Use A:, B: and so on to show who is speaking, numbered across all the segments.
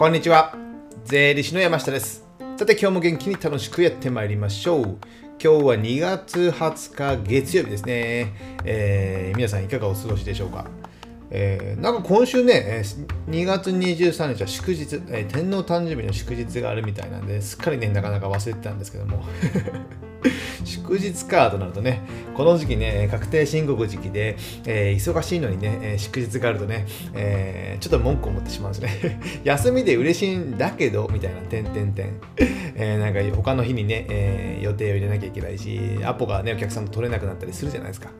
A: こんにちは。税理士の山下です。さて今日も元気に楽しくやってまいりましょう。今日は2月20日月曜日ですね、えー、皆さんいかがお過ごしでしょうか？えー、なんか今週ね、2月23日は祝日、えー、天皇誕生日の祝日があるみたいなんで、すっかりね、なかなか忘れてたんですけども。祝日かとなるとね、この時期ね、確定申告時期で、えー、忙しいのにね、えー、祝日があるとね、えー、ちょっと文句を持ってしまうんですね。休みで嬉しいんだけど、みたいな、点点点。え、なんか他の日にね、え、予定を入れなきゃいけないし、アポがね、お客さんと取れなくなったりするじゃないですか。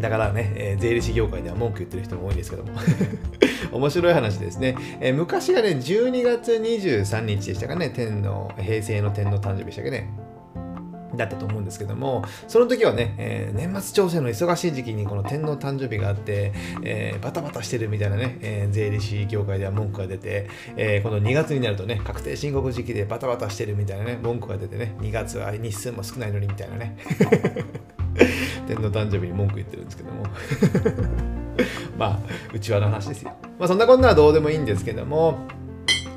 A: だからね、えー、税理士業界では文句言ってる人も多いんですけども面白い話ですね、えー、昔がね12月23日でしたかね天皇平成の天皇誕生日でしたっけねだったと思うんですけども、その時はね、えー、年末調整の忙しい時期にこの天皇誕生日があって、えー、バタバタしてるみたいなね、えー、税理士業界では文句が出て、えこの2月になるとね、確定申告時期でバタバタしてるみたいなね、文句が出てね、2月は日数も少ないのにみたいなね。天皇誕生日に文句言ってるんですけども まあ、うちわの話ですよ。まあ、そんなこんなはどうでもいいんですけども、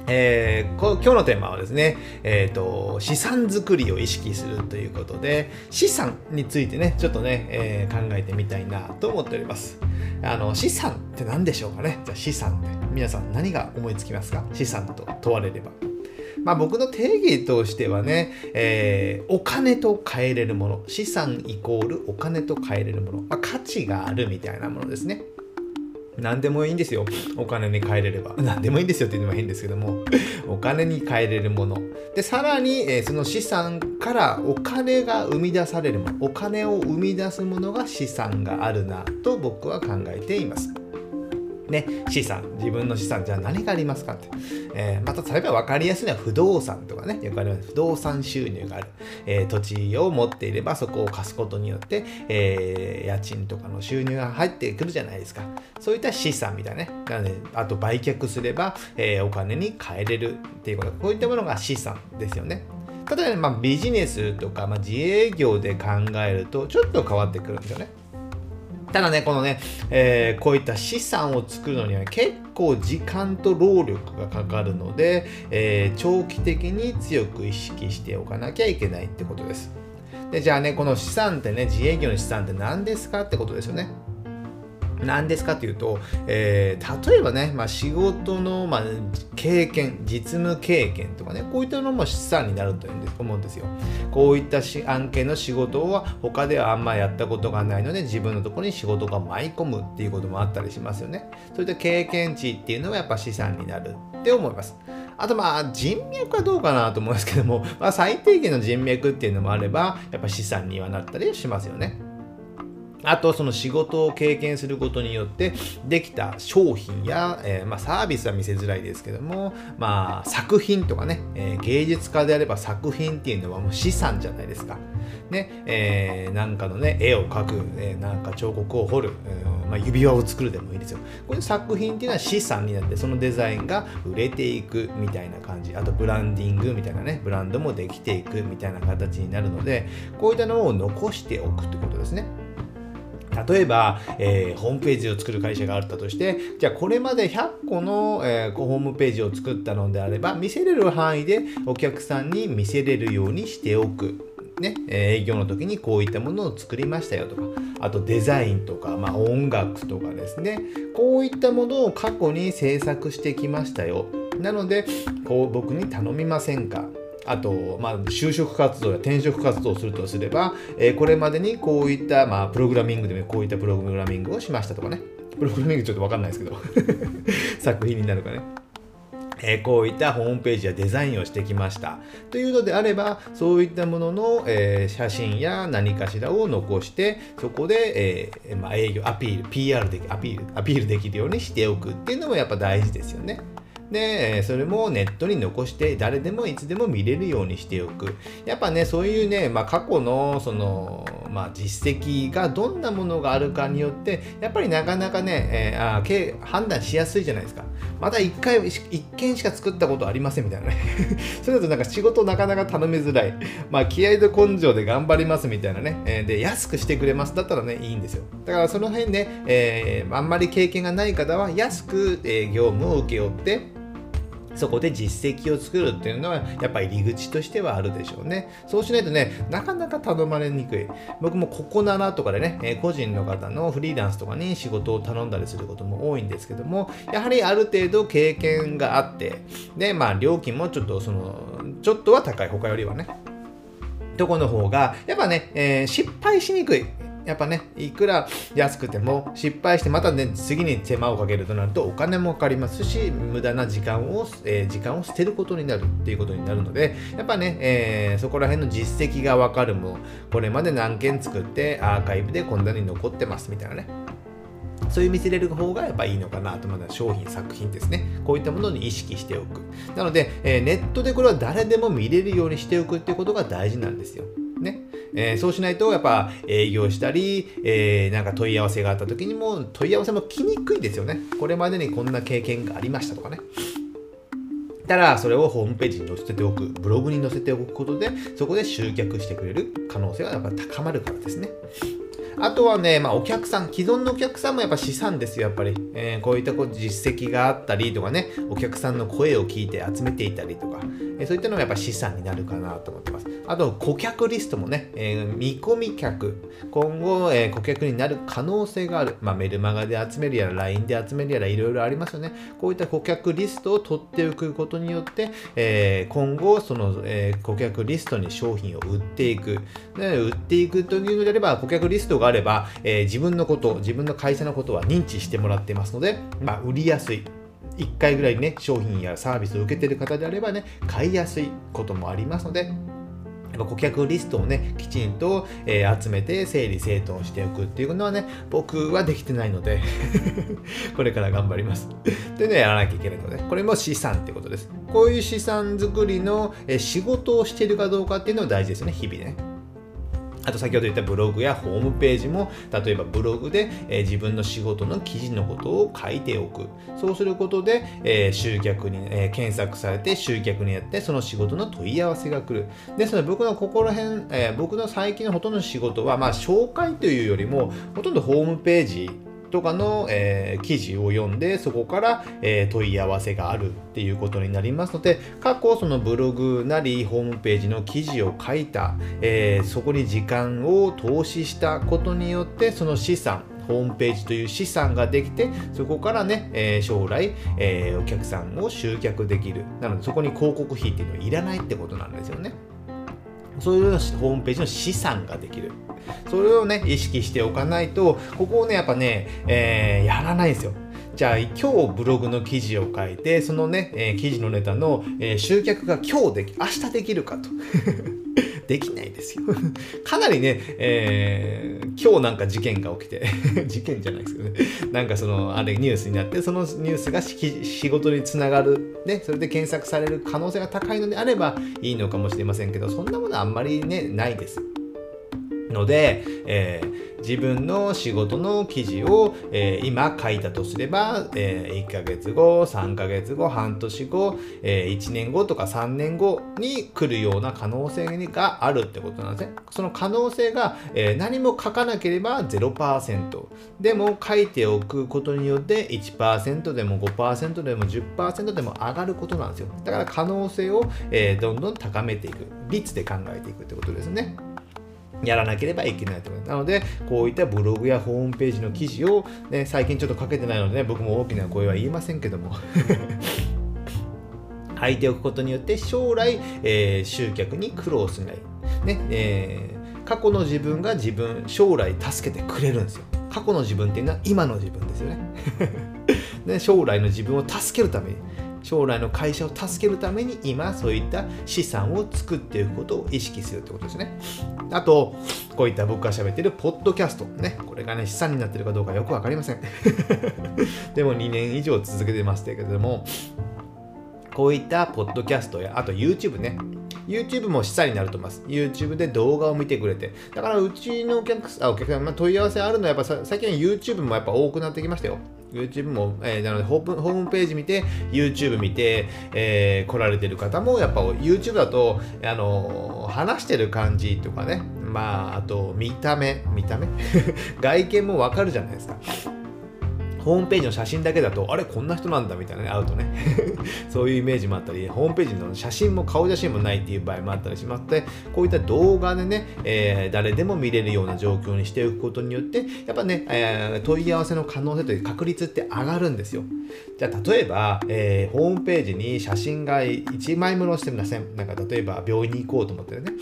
A: えー、今日のテーマはですね、えーと、資産作りを意識するということで資産についてねちょっとね、えー、考えてみたいなと思っております。あの資産って何でしょうかね？じゃあ資産って。皆さん何が思いつきますか？資産と問われれば。まあ、僕の定義としてはね、えー、お金と変えれるもの。資産イコールお金と変えれるもの、まあ、価値があるみたいなものですね。何でもいいんですよ。お金に変えれれば。何でもいいんですよっていうのは変ですけども、お金に変えれるもの。で、さらに、えー、その資産からお金が生み出されるもの、お金を生み出すものが資産があるなと僕は考えています。ね、資産、自分の資産、じゃあ何がありますかって。えー、また、例えば分かりやすいのは不動産とかね、よくあります。不動産収入がある。えー、土地を持っていれば、そこを貸すことによって、えー、家賃とかの収入が入ってくるじゃないですか。そういった資産みたいなね。なので、あと売却すれば、えお金に変えれるっていうこと。こういったものが資産ですよね。例えば、まあ、ビジネスとか、まあ、自営業で考えると、ちょっと変わってくるんですよね。ただね、このね、えー、こういった資産を作るのには結構時間と労力がかかるので、えー、長期的に強く意識しておかなきゃいけないってことです。でじゃあね、この資産ってね、自営業の資産って何ですかってことですよね。何ですかというと、えー、例えばね、まあ、仕事の、まあ、経験、実務経験とかね、こういったのも資産になると思うんですよ。こういった案件の仕事は他ではあんまやったことがないので、自分のところに仕事が舞い込むっていうこともあったりしますよね。そういった経験値っていうのはやっぱ資産になるって思います。あとまあ人脈はどうかなと思うんですけども、まあ、最低限の人脈っていうのもあれば、やっぱ資産にはなったりしますよね。あとその仕事を経験することによってできた商品や、えー、まあ、サービスは見せづらいですけども、まあ、作品とかね、えー、芸術家であれば作品っていうのはもう資産じゃないですか。ねえー、なんかのね絵を描く、えなんか彫刻を彫る、うんまあ、指輪を作るでもいいですよ。こういう作品っていうのは資産になってそのデザインが売れていくみたいな感じあとブランディングみたいなねブランドもできていくみたいな形になるのでこういったのを残しておくってことですね。例えば、えー、ホームページを作る会社があったとして、じゃあこれまで100個の、えー、ホームページを作ったのであれば、見せれる範囲でお客さんに見せれるようにしておく。ね、営業の時にこういったものを作りましたよとか、あとデザインとか、まあ、音楽とかですね、こういったものを過去に制作してきましたよ。なので、こう僕に頼みませんか？あと、まあ、就職活動や転職活動をするとすれば、えー、これまでにこういった、まあ、プログラミングでもこういったプログラミングをしましたとかね。プログラミングちょっとわかんないですけど 作品になるかね。え、こういったホームページやデザインをしてきました。というのであれば、そういったものの、え、写真や何かしらを残して、そこで、えまあ、営業、アピール、PR でアピール、アピールできるようにしておくっていうのもやっぱ大事ですよね。で、それもネットに残して誰でもいつでも見れるようにしておく。やっぱね、そういうね、まあ、過去のその、まあ、実績がどんなものがあるかによって、やっぱりなかなかね、えー、あけ判断しやすいじゃないですか。まだ1回、1件しか作ったことありませんみたいなね。それだとなんか仕事なかなか頼みづらい。まあ、気合と根性で頑張りますみたいなね。えー、で、安くしてくれます。だったらね、いいんですよ。だからその辺ね、えー、あんまり経験がない方は安く、え、業務を請け負って、そこで実績を作るっていうのはやっぱり入り口としてはあるでしょうね。そうしないとね、なかなか頼まれにくい。僕もここならとかでね、え個人の方のフリーランスとかに仕事を頼んだりすることも多いんですけども、やはりある程度経験があって、で、まあ料金もちょっとその、ちょっとは高い、他よりはね。とこの方が、やっぱね、えー、失敗しにくい。やっぱね、いくら安くても失敗してまたね、次に手間をかけるとなるとお金もかかりますし、無駄な時間を、えー、時間を捨てることになるっていうことになるので、やっぱね、えー、そこら辺の実績がわかるもの、これまで何件作ってアーカイブでこんなに残ってますみたいなね。そういう見せれる方がやっぱいいのかなと、まだ商品、作品ですね。こういったものに意識しておく。なので、えー、ネットでこれは誰でも見れるようにしておくっていうことが大事なんですよ。えー、そうしないと、やっぱ営業したり、えー、なんか問い合わせがあった時にも、問い合わせも来にくいですよね。これまでにこんな経験がありましたとかね。たら、それをホームページに載せておく、ブログに載せておくことで、そこで集客してくれる可能性がやっぱ高まるからですね。あとはね、まあ、お客さん、既存のお客さんもやっぱ資産ですよ、やっぱり。えー、こういったこう実績があったりとかね、お客さんの声を聞いて集めていたりとか、えー、そういったのがやっぱ資産になるかなと思ってます。あと、顧客リストもね、えー、見込み客、今後、え顧客になる可能性がある。まあ、メルマガで集めるやら、LINE で集めるやら、いろいろありますよね。こういった顧客リストを取っておくことによって、え今後、その、え顧客リストに商品を売っていく。で売っていくというのであれば、顧客リストがあれば、え、自分のこと、自分の会社のことは認知してもらっていますので、まあ、売りやすい。1回ぐらいね、商品やサービスを受けている方であればね、買いやすいこともありますので、顧客リストをね、きちんと、えー、集めて整理整頓しておくっていうのはね、僕はできてないので これから頑張ります。でね、やらなきゃいけないので、これも資産ってことです。こういう資産作りの、えー、仕事をしているかどうかっていうのは大事ですね、日々ね。あと先ほど言ったブログやホームページも例えばブログで、え、自分の仕事の記事のことを書いておく。そうすることで、え、集客に、え、検索されて集客にやってその仕事の問い合わせが来る。ですので僕のここら辺、え僕の最近のほとんどの仕事はまあ紹介というよりもほとんどホームページとかの、えー、記事を読んでそこから、えー、問い合わせがあるっていうことになりますので過去そのブログなりホームページの記事を書いた、えー、そこに時間を投資したことによってその資産ホームページという資産ができてそこからね、えー、将来、えー、お客さんを集客できる。なのでそこに広告費っていうのはいらないってことなんですよね。そういうホームページの資産ができる。それをね意識しておかないとここをねやっぱね、えー、やらないんですよ。じゃあ今日ブログの記事を書いてそのね、えー、記事のネタの、えー、集客が今日でき明日できるかと。できないですよ。かなりね、えー、今日なんか事件が起きて 事件じゃないですけどね。なんかそのあれニュースになってそのニュースが仕事につながる。ねそれで検索される可能性が高いのであればいいのかもしれませんけどそんなものあんまりねないです。ので、えー、自分の仕事の記事を、えー、今書いたとすれば、えー、1ヶ月後、3ヶ月後、半年後、え1年後とか3年後に来るような可能性があるってことなんですね。その可能性が、え何も書かなければ0%。でも書いておくことによって1%でも5%でも10%でも上がることなんですよ。だから可能性を、えどんどん高めていく。率で考えていくってことですね。やらなければいけないと思います。なので、こういったブログやホームページの記事を、ね、最近ちょっとかけてないので、ね、僕も大きな声は言いませんけども書いておくことによって将来、えー、集客に苦労しない。ねえー、過去の自分が自分、将来助けてくれるんですよ。過去の自分っていうのは今の自分ですよね。で将来の自分を助けるために。将来の会社を助けるために今そういった資産を作っていくことを意識するってことですね。あと、こういった僕が喋ってるポッドキャスト。ね。これがね、資産になってるかどうかよくわかりません。でも2年以上続けてましたけれども、こういったポッドキャストや、あと YouTube ね。YouTube も資産になると思います。YouTube で動画を見てくれて。だからうちのお客さん、お客さん、まあ、問い合わせあるのはやっぱ最近 YouTube もやっぱ多くなってきましたよ。YouTube も、えー、なのでホームページ見て、YouTube 見て、えー、来られてる方も、やっぱ YouTube だと、あのー、話してる感じとかね、まあ、あと見た目、見た目？外見もわかるじゃないですか。ホームページの写真だけだと、あれ、こんな人なんだみたいなね、会うとね。そういうイメージもあったり、ホームページの写真も顔写真もないっていう場合もあったりしまって、こういった動画でね、えー、誰でも見れるような状況にしておくことによって、やっぱね、えー、問い合わせの可能性という確率って上がるんですよ。じゃあ、例えば、えー、ホームページに写真が1枚も載せてません。なんか、例えば、病院に行こうと思ってるね。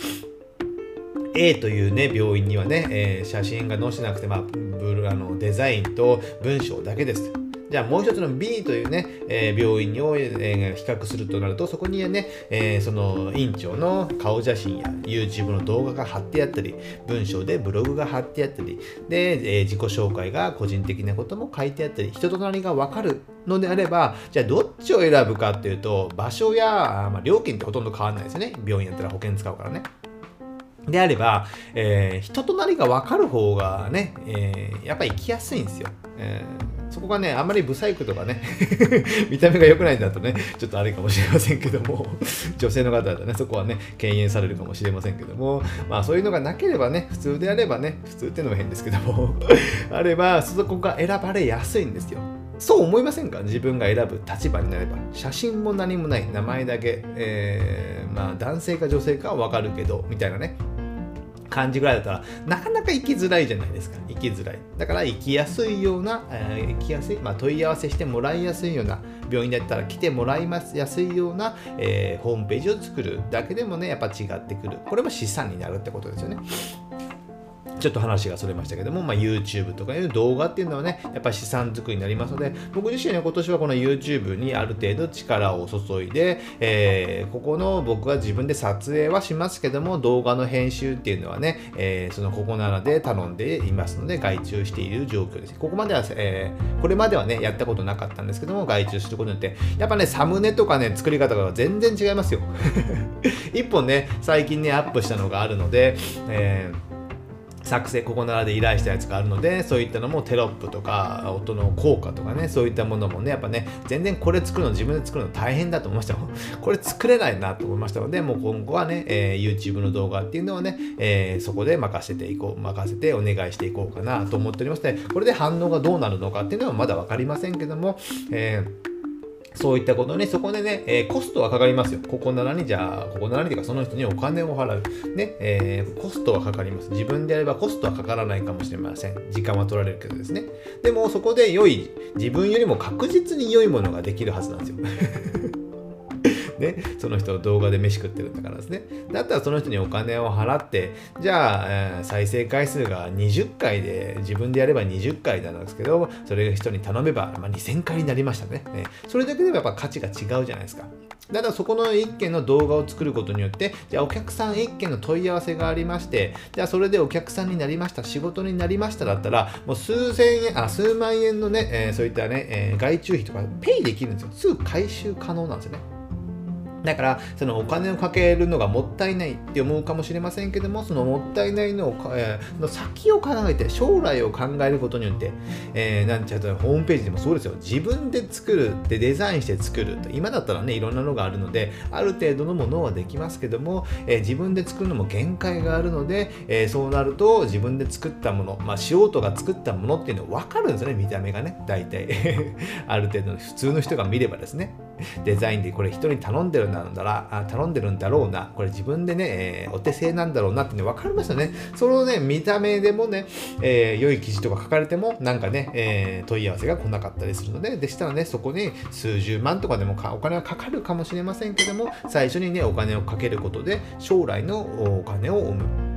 A: A というね、病院にはね、えー、写真が載せなくて、まあ、ブあのデザインと文章だけです。じゃあもう一つの B というね、えー、病院を、えー、比較するとなると、そこにはね、えー、その院長の顔写真や YouTube の動画が貼ってあったり、文章でブログが貼ってあったり、で、え自己紹介が個人的なことも書いてあったり、人となりがわかるのであれば、じゃあどっちを選ぶかっていうと、場所や、まあ、料金ってほとんど変わらないですよね。病院やったら保険使うからね。であれば、えー、人となりが分かる方がね、えー、やっぱり行きやすいんですよ。えー、そこがね、あんまりブサイクとかね、見た目が良くないんだとね、ちょっとあれかもしれませんけども、女性の方だとね、そこはね、敬遠されるかもしれませんけども、まあそういうのがなければね、普通であればね、普通っていうのも変ですけども、あれば、そこが選ばれやすいんですよ。そう思いませんか？自分が選ぶ立場になれば。写真も何もない、名前だけ、えー、まあ男性か女性かはわかるけど、みたいなね。感じぐらいだったら、なかなか行きづらいじゃないですか。行きづらい。だから行きやすいような、えー、行きやすい、まあ、問い合わせしてもらいやすいような、病院だったら来てもらいますやすいような、えー、ホームページを作るだけでもね、やっぱ違ってくる。これも資産になるってことですよね。ちょっと話がそれましたけども、まあ、YouTube とかいう動画っていうのはね、やっぱ資産作りになりますので、僕自身は今年はこの YouTube にある程度力を注いで、えー、ここの僕は自分で撮影はしますけども、動画の編集っていうのはね、えー、そのここならで頼んでいますので、外注している状況です。ここまでは、えー、これまではね、やったことなかったんですけども、外注することによって、やっぱね、サムネとかね、作り方が全然違いますよ。一本ね、最近ね、アップしたのがあるので、えー作成ここならで依頼したやつがあるのでそういったのもテロップとか音の効果とかねそういったものもねやっぱね全然これ作るの自分で作るの大変だと思いましたもん。これ作れないなと思いましたのでもう今後はね、えー、YouTube の動画っていうのをね、えー、そこで任せていこう任せてお願いしていこうかなと思っておりましてこれで反応がどうなるのかっていうのはまだ分かりませんけども、えーそういったことね、そこでね、えー、コストはかかりますよ。ここならに、じゃあ、ここならにというか、その人にお金を払う。ね、えー、コストはかかります。自分であればコストはかからないかもしれません。時間は取られるけどですね。でも、そこで良い、自分よりも確実に良いものができるはずなんですよ。ね、その人動画で飯食ってるんだからですね。だったらその人にお金を払って、じゃあ、えー、再生回数が20回で、自分でやれば20回なんですけど、それが人に頼めば、まあ、2000回になりましたねね。それだけでもやっぱ価値が違うじゃないですか。だからそこの1件の動画を作ることによって、じゃあお客さん1件の問い合わせがありまして、じゃあそれでお客さんになりました、仕事になりましただったら、もう数千円、あ、数万円のね、えー、そういったね、えー、外注費とかペイできるんですよ。すぐ回収可能なんですよね。だから、そのお金をかけるのがもったいないって思うかもしれませんけども、そのもったいないのを、えー、の先を考えて、将来を考えることによって、えー、なんちゃうと、ホームページでもそうですよ。自分で作るってデザインして作る今だったらね、いろんなのがあるので、ある程度のものはできますけども、えー、自分で作るのも限界があるので、えー、そうなると自分で作ったもの、まあ、素人が作ったものっていうのは分かるんですよね、見た目がね、大体。ある程度の普通の人が見ればですね。デザインでこれ人に頼んでるんだら、頼んでるんだろうな、これ自分でね、えー、お手製なんだろうなってね、分かりますよね。そのね、見た目でもね、えー、良い記事とか書かれても、なんかね、えー、問い合わせが来なかったりするので、でしたらね、そこに数十万とかでもお金はかかるかもしれませんけども、最初にね、お金をかけることで、将来のお金を生む。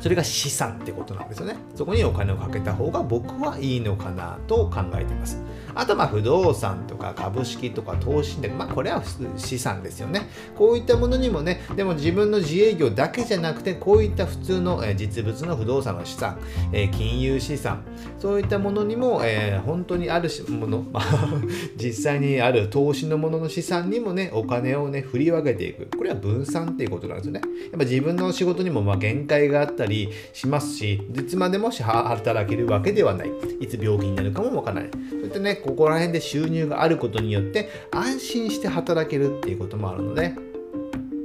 A: それが資産ってことなんですよね。そこにお金をかけた方が僕はいいのかなと考えています。あとまあ不動産とか株式とか投資で、まあこれは資産ですよね。こういったものにもね、でも自分の自営業だけじゃなくて、こういった普通の実物の不動産の資産、金融資産、そういったものにも、えー、本当にあるもの、実際にある投資のものの資産にもね、お金をね、振り分けていく。これは分散っていうことなんですよね。やっぱ自分の仕事にもま限界があったり、しますし、いつまでも働けるわけではない。いつ病気になるかもわからない。それってね、ここら辺で収入があることによって安心して働けるっていうこともあるので、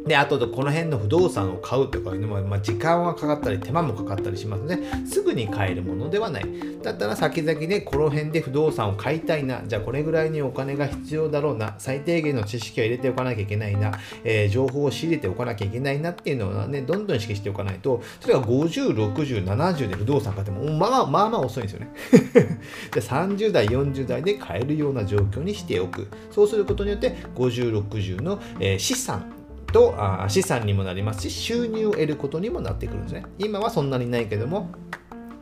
A: で、あと、この辺の不動産を買うとかいうのも、まあ、時間はかかったり、手間もかかったりしますので、すぐに買えるものではない。だったら、先々でこの辺で不動産を買いたいな、じゃあこれぐらいにお金が必要だろうな、最低限の知識を入れておかなきゃいけないな、えー、情報を仕入れておかなきゃいけないなっていうのはね、どんどん意識しておかないと、それが50、60、70で不動産買っても、まあまあまあ遅いんですよね。じゃあ30代、40代で買えるような状況にしておく。そうすることによって、50、60の、えー、資産、とあ資産にもなりますし収入を得ることにもなってくるんですね。今はそんなにないけども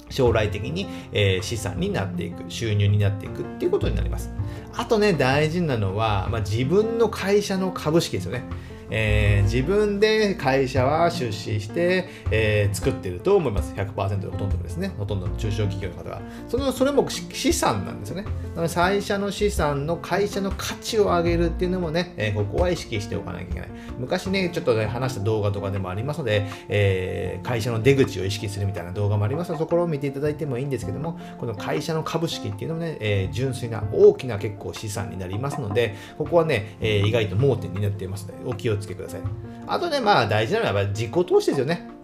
A: 将来的に、えー、資産になっていく収入になっていくっていうことになります。あとね大事なのは、まあ、自分の会社の株式ですよね。えー、自分で会社は出資して、えー、作ってると思います。100%でほとんどですね。ほとんどの中小企業の方が。そのそれも資産なんですよね。なので、会社の資産の会社の価値を上げるっていうのもね、えー、ここは意識しておかなきゃいけない。昔ね、ちょっとね、話した動画とかでもありますので、えー、会社の出口を意識するみたいな動画もありますので、そこを見ていただいてもいいんですけども、この会社の株式っていうのもね、えー、純粋な大きな結構資産になりますので、ここはね、えー、意外と盲点になっていますので、お気をつけください。あとね、まあ大事なのはやっぱ自己投資ですよね。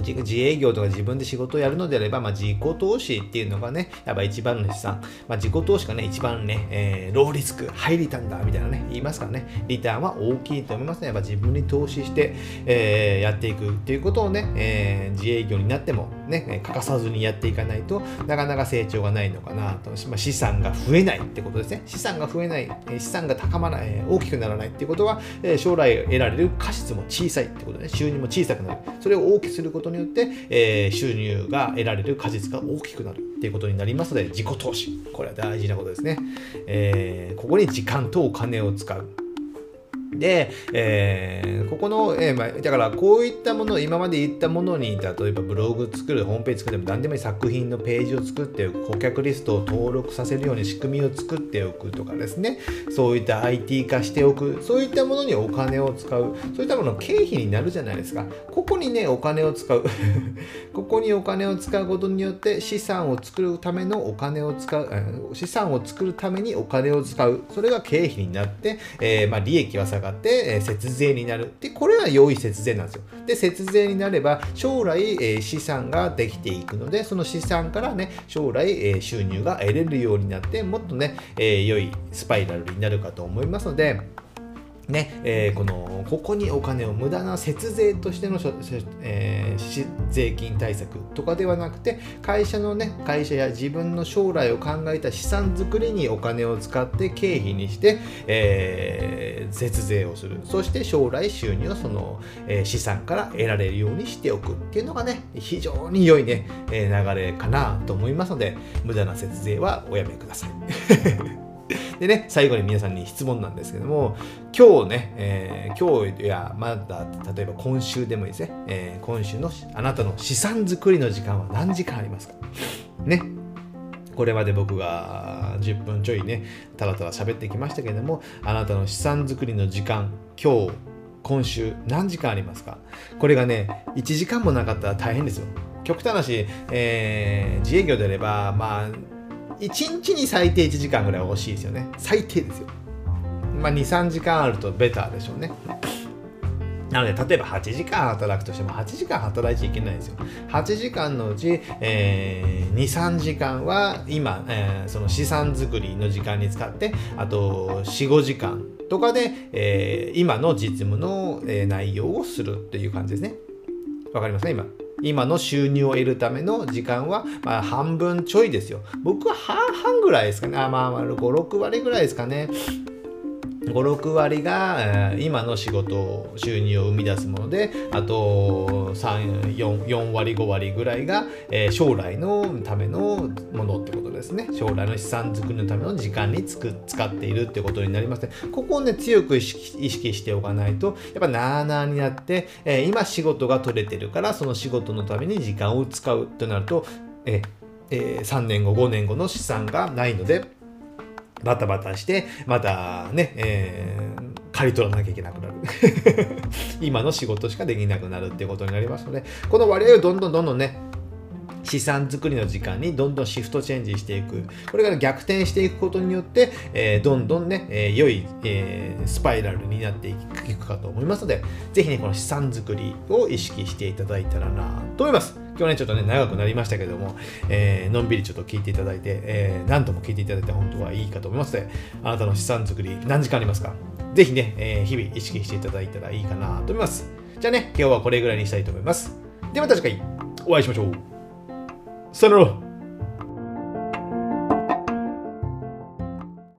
A: 自営業とか自分で仕事をやるのであれば、まあ、自己投資っていうのがね、やっぱ一番の資産。まあ、自己投資がね、一番ね、えー、ローリスク、ハイリターンだみたいなね、言いますからね、リターンは大きいと思いますね。やっぱ自分に投資して、えー、やっていくっていうことをね、えー、自営業になってもね、欠かさずにやっていかないとなかなか成長がないのかなと、まあ、資産が増えないってことですね。資産が増えない、資産が高まらない、大きくならないっていうことは、将来得られる過失も小さいってこと、ね、収入も小さくなる。それを大きくすることことによって、えー、収入が得られる果実が大きくなるっていうことになりますので、自己投資。これは大事なことですね。えー、ここに時間とお金を使う。で、えー、ここの、えーまあ、だからこういったもの、今まで言ったものに、例えばブログ作る、ホームページ作っても何でもいい作品のページを作っておく、顧客リストを登録させるように仕組みを作っておくとかですね、そういった IT 化しておく、そういったものにお金を使う、そういったものの経費になるじゃないですか。ここにね、お金を使う。ここにお金を使うことによって資産を作るためのお金を使う、資産を作るためにお金を使う。それが経費になって、えー、まあ、利益は下ががって、え節税になる。で、これは良い節税なんですよ。で、節税になれば、将来、え資産ができていくので、その資産からね、将来、え収入が得れるようになって、もっとね、え良いスパイラルになるかと思いますので、ねえー、このここにお金を無駄な節税としての、えー、税金対策とかではなくて会社のね会社や自分の将来を考えた資産作りにお金を使って経費にして、えー、節税をするそして将来収入をその、え、資産から得られるようにしておくっていうのがね非常に良いね、え流れかなと思いますので無駄な節税はおやめください。でね、最後に皆さんに質問なんですけども、今日ね、えー、今日やまだ例えば今週でもいいですね、えー、今週のあなたの資産作りの時間は何時間ありますか？ね。これまで僕が10分ちょいね、ただただ喋ってきましたけども、あなたの資産作りの時間、今日、今週何時間ありますか？これがね、1時間もなかったら大変ですよ。極端な話、えー、自営業であれば、まあ、1日に最低1時間ぐらい欲しいですよね。最低ですよ。まあ、2、3時間あるとベターでしょうね。なので、例えば8時間働くとしても、8時間働いちゃいけないんですよ。8時間のうち、えー、2、3時間は今、えー、その資産作りの時間に使って、あと4、5時間とかで、えー、今の実務の、え内容をするっていう感じですね。わかりますね、今？今の収入を得るための時間は、まあ、半分ちょいですよ。僕は半々ぐらいですかね。あまあ、5、6割ぐらいですかね。5、6割が、今の仕事、収入を生み出すもので、あと3、4, 4割、5割ぐらいが、え、将来のためのものってことですね。将来の資産作りのための時間につく使っているってことになりますね。ここをね、強く意識しておかないと、やっぱなーなーになって、え、今仕事が取れてるから、その仕事のために時間を使うとなると、ええー、3年後、5年後の資産がないので、バタバタして、またね、えー、刈り取らなきゃいけなくなる。今の仕事しかできなくなるっていうことになりますので、この割合をどんどんどんどんね、資産作りの時間にどんどんシフトチェンジしていく。これから逆転していくことによって、えー、どんどんね、えー、良い、えー、スパイラルになっていくかと思いますので、ぜひね、この資産作りを意識していただいたらなと思います。今日ね、ちょっとね、長くなりましたけども、えー、のんびりちょっと聞いていただいて、えー、何度も聞いていただいて本当はいいかと思いますので、あなたの資産作り何時間ありますか？ぜひね、えー、日々意識していただいたらいいかなと思います。じゃあね、今日はこれぐらいにしたいと思います。ではまた次回お会いしましょう。さよなら